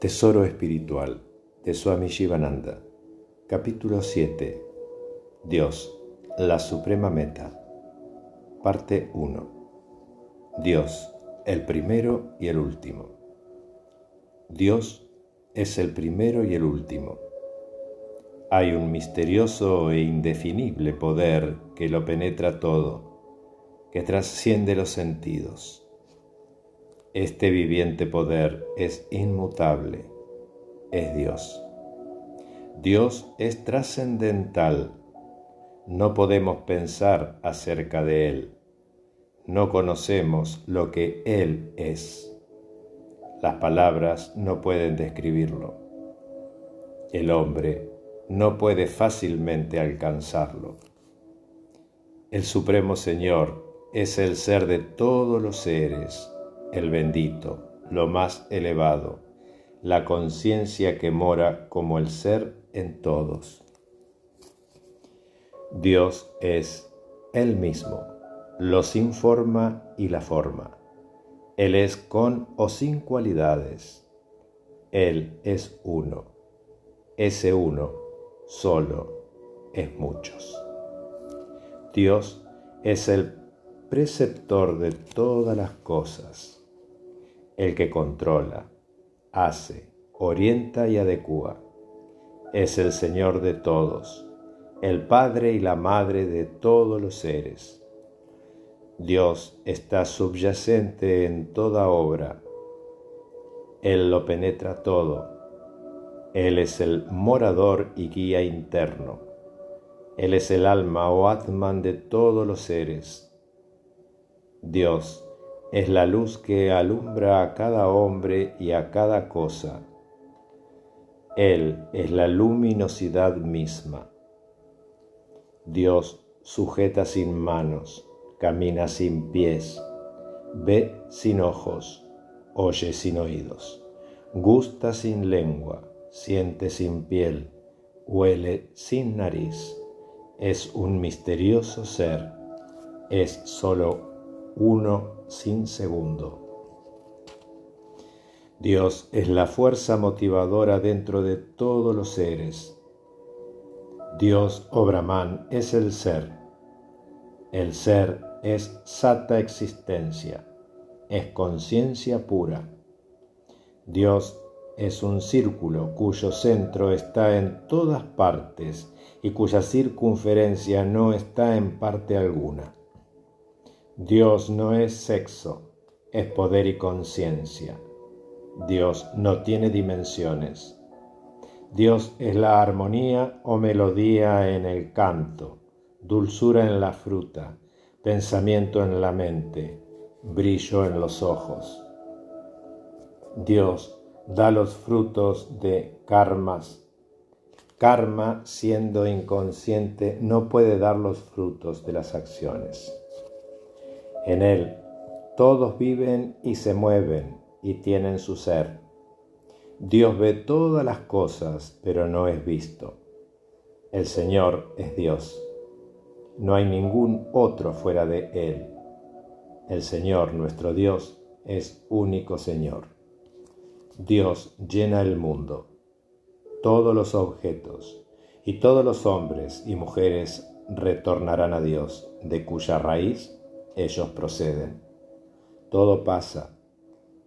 Tesoro espiritual de Swami Shivananda. Capítulo 7. Dios, la suprema meta. Parte 1. Dios, el primero y el último. Dios es el primero y el último. Hay un misterioso e indefinible poder que lo penetra todo, que trasciende los sentidos este viviente poder es inmutable, es Dios. Dios es trascendental. No podemos pensar acerca de Él. No conocemos lo que Él es. Las palabras no pueden describirlo. El hombre no puede fácilmente alcanzarlo. El Supremo Señor es el ser de todos los seres el bendito, lo más elevado, la conciencia que mora como el ser en todos. Dios es Él mismo, lo sin forma y la forma. Él es con o sin cualidades. Él es uno. Ese uno, solo, es muchos. Dios es el preceptor de todas las cosas el que controla, hace, orienta y adecua. Es el Señor de todos, el Padre y la Madre de todos los seres. Dios está subyacente en toda obra. Él lo penetra todo. Él es el morador y guía interno. Él es el alma o atman de todos los seres. Dios es la luz que alumbra a cada hombre y a cada cosa. Él es la luminosidad misma. Dios sujeta sin manos, camina sin pies, ve sin ojos, oye sin oídos, gusta sin lengua, siente sin piel, huele sin nariz. Es un misterioso ser, es solo uno sin segundo. Dios es la fuerza motivadora dentro de todos los seres. Dios o Brahman es el ser. El ser es sata existencia, es conciencia pura. Dios es un círculo cuyo centro está en todas partes y cuya circunferencia no está en parte alguna. Dios no es sexo, es poder y conciencia. Dios no tiene dimensiones. Dios es la armonía o melodía en el canto, dulzura en la fruta, pensamiento en la mente, brillo en los ojos. Dios da los frutos de karmas. Karma, siendo inconsciente, no puede dar los frutos de las acciones. En Él todos viven y se mueven y tienen su ser. Dios ve todas las cosas, pero no es visto. El Señor es Dios. No hay ningún otro fuera de Él. El Señor, nuestro Dios, es único Señor. Dios llena el mundo. Todos los objetos y todos los hombres y mujeres retornarán a Dios, de cuya raíz ellos proceden. Todo pasa.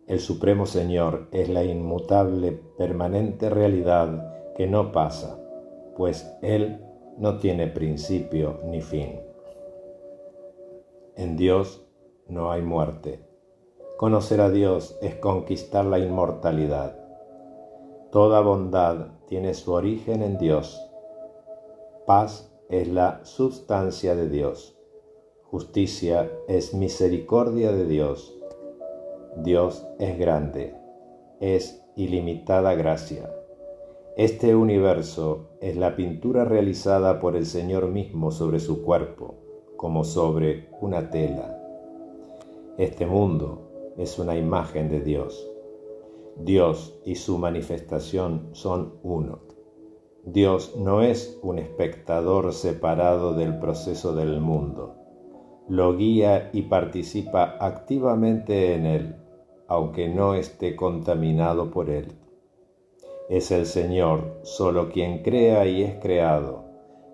El Supremo Señor es la inmutable, permanente realidad que no pasa, pues Él no tiene principio ni fin. En Dios no hay muerte. Conocer a Dios es conquistar la inmortalidad. Toda bondad tiene su origen en Dios. Paz es la sustancia de Dios. Justicia es misericordia de Dios. Dios es grande, es ilimitada gracia. Este universo es la pintura realizada por el Señor mismo sobre su cuerpo, como sobre una tela. Este mundo es una imagen de Dios. Dios y su manifestación son uno. Dios no es un espectador separado del proceso del mundo lo guía y participa activamente en él, aunque no esté contaminado por él. Es el Señor solo quien crea y es creado,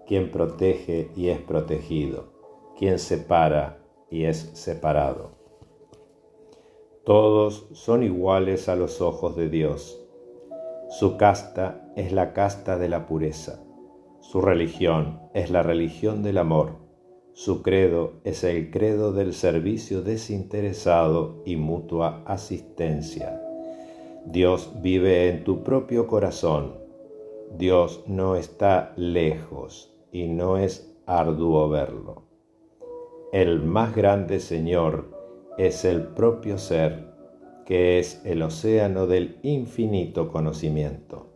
quien protege y es protegido, quien separa y es separado. Todos son iguales a los ojos de Dios. Su casta es la casta de la pureza. Su religión es la religión del amor. Su credo es el credo del servicio desinteresado y mutua asistencia. Dios vive en tu propio corazón. Dios no está lejos y no es arduo verlo. El más grande Señor es el propio ser, que es el océano del infinito conocimiento.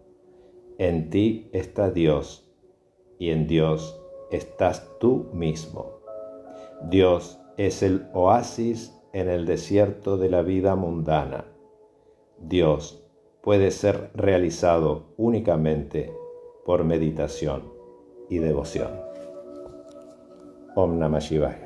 En ti está Dios y en Dios estás tú mismo. Dios es el oasis en el desierto de la vida mundana. Dios puede ser realizado únicamente por meditación y devoción. Om Namah Shivaya.